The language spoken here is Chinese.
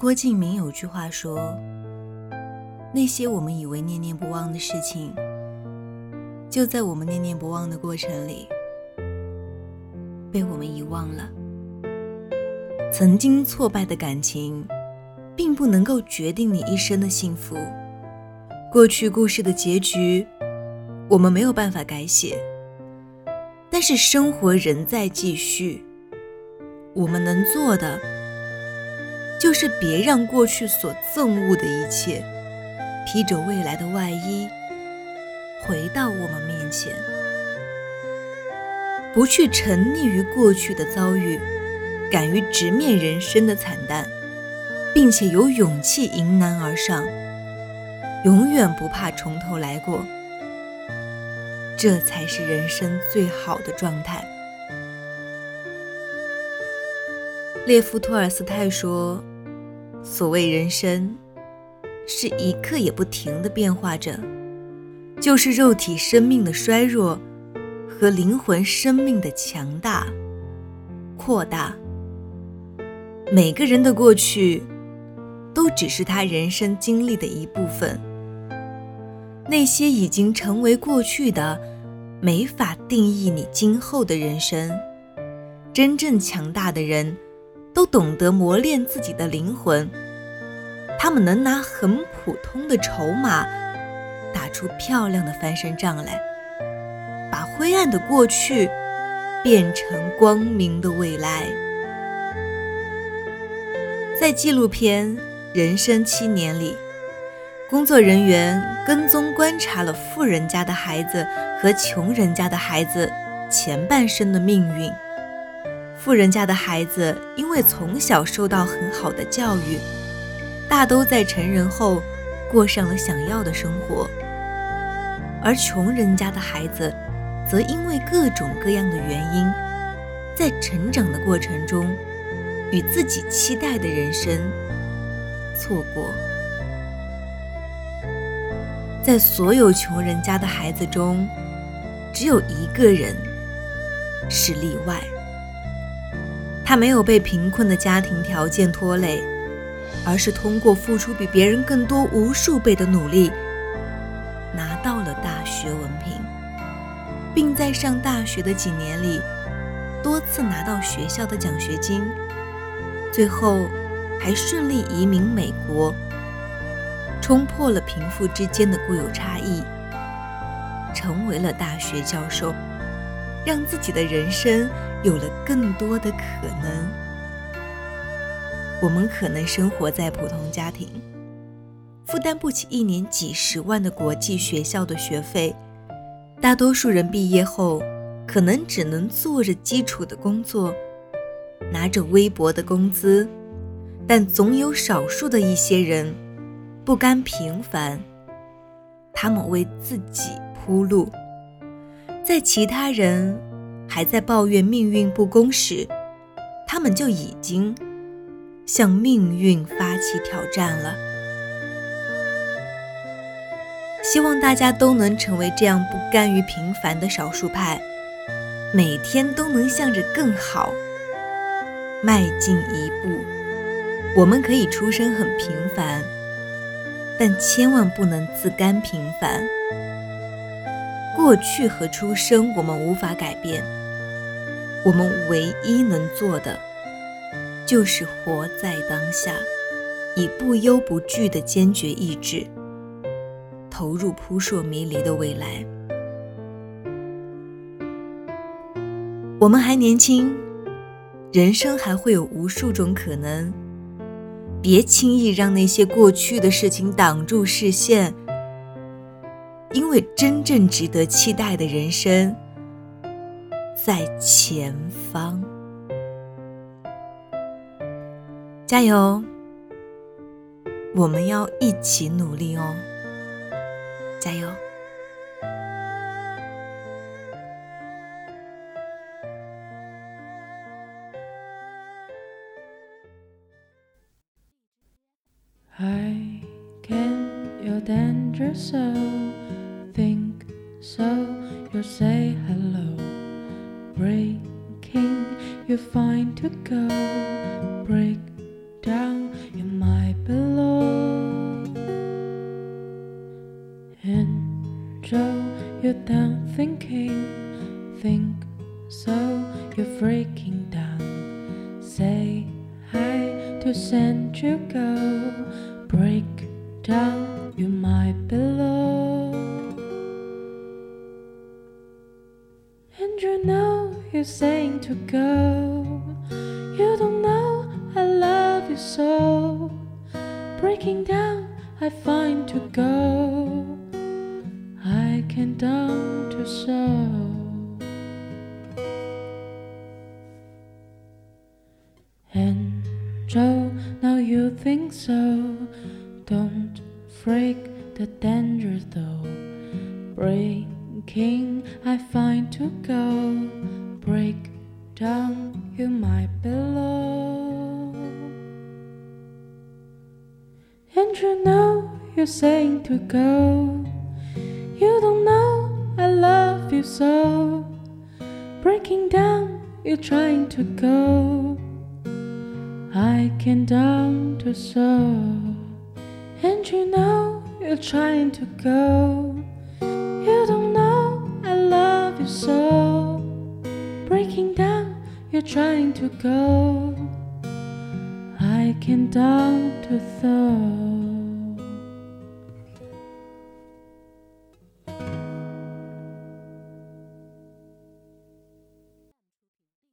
郭敬明有句话说：“那些我们以为念念不忘的事情，就在我们念念不忘的过程里，被我们遗忘了。曾经挫败的感情，并不能够决定你一生的幸福。过去故事的结局，我们没有办法改写，但是生活仍在继续。我们能做的。”就是别让过去所憎恶的一切，披着未来的外衣，回到我们面前。不去沉溺于过去的遭遇，敢于直面人生的惨淡，并且有勇气迎难而上，永远不怕从头来过。这才是人生最好的状态。列夫·托尔斯泰说。所谓人生，是一刻也不停的变化着，就是肉体生命的衰弱和灵魂生命的强大、扩大。每个人的过去，都只是他人生经历的一部分。那些已经成为过去的，没法定义你今后的人生。真正强大的人。都懂得磨练自己的灵魂，他们能拿很普通的筹码打出漂亮的翻身仗来，把灰暗的过去变成光明的未来。在纪录片《人生七年》里，工作人员跟踪观察了富人家的孩子和穷人家的孩子前半生的命运。富人家的孩子因为从小受到很好的教育，大都在成人后过上了想要的生活；而穷人家的孩子，则因为各种各样的原因，在成长的过程中，与自己期待的人生错过。在所有穷人家的孩子中，只有一个人是例外。他没有被贫困的家庭条件拖累，而是通过付出比别人更多无数倍的努力，拿到了大学文凭，并在上大学的几年里，多次拿到学校的奖学金，最后还顺利移民美国，冲破了贫富之间的固有差异，成为了大学教授。让自己的人生有了更多的可能。我们可能生活在普通家庭，负担不起一年几十万的国际学校的学费。大多数人毕业后，可能只能做着基础的工作，拿着微薄的工资。但总有少数的一些人，不甘平凡，他们为自己铺路。在其他人还在抱怨命运不公时，他们就已经向命运发起挑战了。希望大家都能成为这样不甘于平凡的少数派，每天都能向着更好迈进一步。我们可以出身很平凡，但千万不能自甘平凡。过去和出生，我们无法改变。我们唯一能做的，就是活在当下，以不忧不惧的坚决意志，投入扑朔迷离的未来。我们还年轻，人生还会有无数种可能。别轻易让那些过去的事情挡住视线。因为真正值得期待的人生在前方，加油！我们要一起努力哦，加油。So, you say go break down in my pillow. And Joe you down thinking think so. You're freaking down. Say hi to send you go break down you my pillow. And you know you're saying to go you don't know I love you so. Breaking down, I find to go. I can down to so. And Joe, now you think so. Don't freak the danger though. Breaking, I find to go. Break down, you might below. And you know you're saying to go. You don't know I love you so. Breaking down, you're trying to go. I can down to so. And you know you're trying to go. You don't know I love you so. Breaking down, you're trying to go. I can down to so.